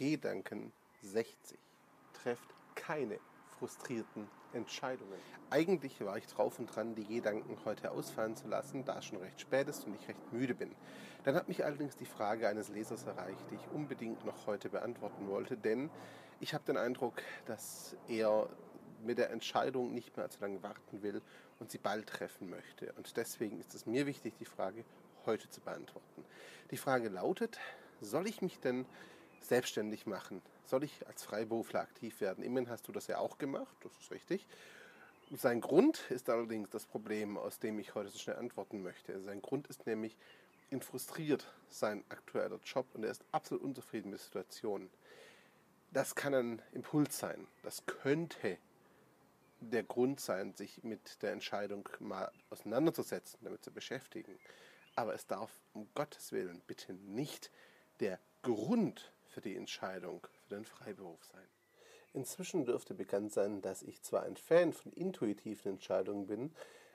Gedanken 60. Trefft keine frustrierten Entscheidungen. Eigentlich war ich drauf und dran, die Gedanken heute ausfallen zu lassen, da es schon recht spät ist und ich recht müde bin. Dann hat mich allerdings die Frage eines Lesers erreicht, die ich unbedingt noch heute beantworten wollte, denn ich habe den Eindruck, dass er mit der Entscheidung nicht mehr allzu lange warten will und sie bald treffen möchte. Und deswegen ist es mir wichtig, die Frage heute zu beantworten. Die Frage lautet, soll ich mich denn selbstständig machen? Soll ich als Freiberufler aktiv werden? Immerhin hast du das ja auch gemacht, das ist richtig. Sein Grund ist allerdings das Problem, aus dem ich heute so schnell antworten möchte. Sein Grund ist nämlich, ihn frustriert sein aktueller Job und er ist absolut unzufrieden mit der Situation. Das kann ein Impuls sein. Das könnte der Grund sein, sich mit der Entscheidung mal auseinanderzusetzen, damit zu beschäftigen. Aber es darf um Gottes Willen bitte nicht der Grund für die Entscheidung für den Freiberuf sein. Inzwischen dürfte bekannt sein, dass ich zwar ein Fan von intuitiven Entscheidungen bin,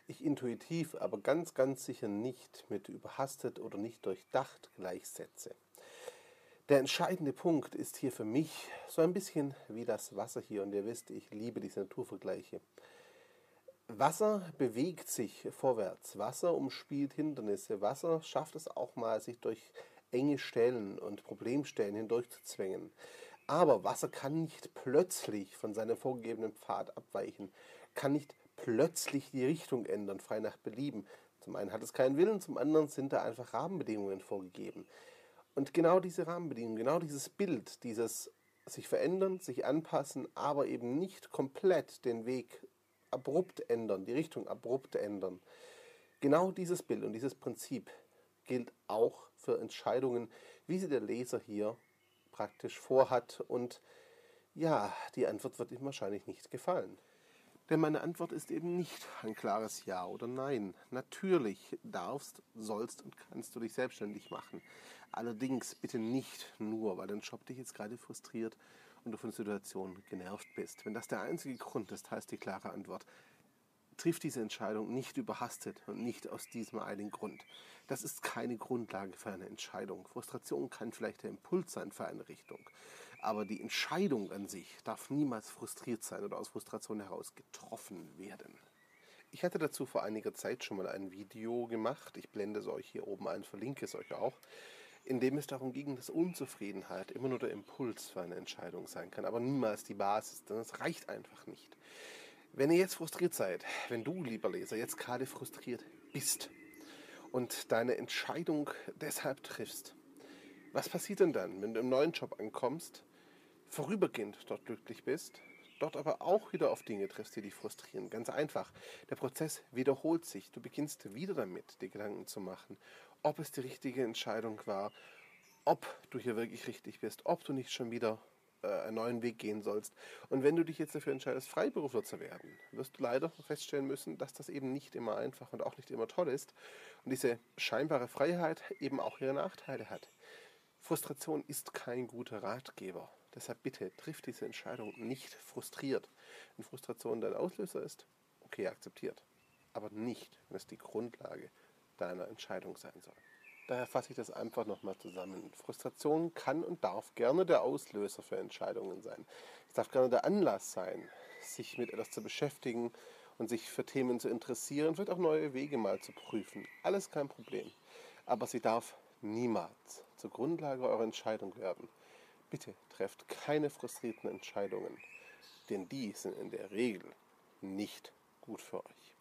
ich intuitiv aber ganz, ganz sicher nicht mit überhastet oder nicht durchdacht gleichsetze. Der entscheidende Punkt ist hier für mich so ein bisschen wie das Wasser hier. Und ihr wisst, ich liebe diese Naturvergleiche. Wasser bewegt sich vorwärts. Wasser umspielt Hindernisse. Wasser schafft es auch mal, sich durch enge Stellen und Problemstellen hindurchzuzwängen. Aber Wasser kann nicht plötzlich von seinem vorgegebenen Pfad abweichen, kann nicht plötzlich die Richtung ändern, frei nach Belieben. Zum einen hat es keinen Willen, zum anderen sind da einfach Rahmenbedingungen vorgegeben. Und genau diese Rahmenbedingungen, genau dieses Bild, dieses sich verändern, sich anpassen, aber eben nicht komplett den Weg abrupt ändern, die Richtung abrupt ändern. Genau dieses Bild und dieses Prinzip gilt auch für Entscheidungen, wie sie der Leser hier praktisch vorhat. Und ja, die Antwort wird ihm wahrscheinlich nicht gefallen. Denn meine Antwort ist eben nicht ein klares Ja oder Nein. Natürlich darfst, sollst und kannst du dich selbstständig machen. Allerdings bitte nicht nur, weil dein Job dich jetzt gerade frustriert und du von der Situation genervt bist. Wenn das der einzige Grund ist, heißt die klare Antwort, triff diese Entscheidung nicht überhastet und nicht aus diesem einen Grund. Das ist keine Grundlage für eine Entscheidung. Frustration kann vielleicht der Impuls sein für eine Richtung, aber die Entscheidung an sich darf niemals frustriert sein oder aus Frustration heraus getroffen werden. Ich hatte dazu vor einiger Zeit schon mal ein Video gemacht, ich blende es euch hier oben ein, verlinke es euch auch, in dem es darum ging, dass Unzufriedenheit immer nur der Impuls für eine Entscheidung sein kann, aber niemals die Basis, denn es reicht einfach nicht. Wenn ihr jetzt frustriert seid, wenn du, lieber Leser, jetzt gerade frustriert bist und deine Entscheidung deshalb triffst, was passiert denn dann, wenn du im neuen Job ankommst, vorübergehend dort glücklich bist, dort aber auch wieder auf Dinge triffst, die dich frustrieren? Ganz einfach. Der Prozess wiederholt sich. Du beginnst wieder damit, dir Gedanken zu machen, ob es die richtige Entscheidung war, ob du hier wirklich richtig bist, ob du nicht schon wieder äh, einen neuen Weg gehen sollst. Und wenn du dich jetzt dafür entscheidest, Freiberufler zu werden, wirst du leider feststellen müssen, dass das eben nicht immer einfach und auch nicht immer toll ist. Und diese scheinbare Freiheit eben auch ihre Nachteile hat. Frustration ist kein guter Ratgeber. Deshalb bitte triff diese Entscheidung nicht frustriert. Wenn Frustration dein Auslöser ist, okay, akzeptiert. Aber nicht, wenn es die Grundlage deiner Entscheidung sein soll. Daher fasse ich das einfach nochmal zusammen. Frustration kann und darf gerne der Auslöser für Entscheidungen sein. Es darf gerne der Anlass sein, sich mit etwas zu beschäftigen und sich für Themen zu interessieren, vielleicht auch neue Wege mal zu prüfen. Alles kein Problem. Aber sie darf niemals zur Grundlage eurer Entscheidung werden. Bitte trefft keine frustrierten Entscheidungen, denn die sind in der Regel nicht gut für euch.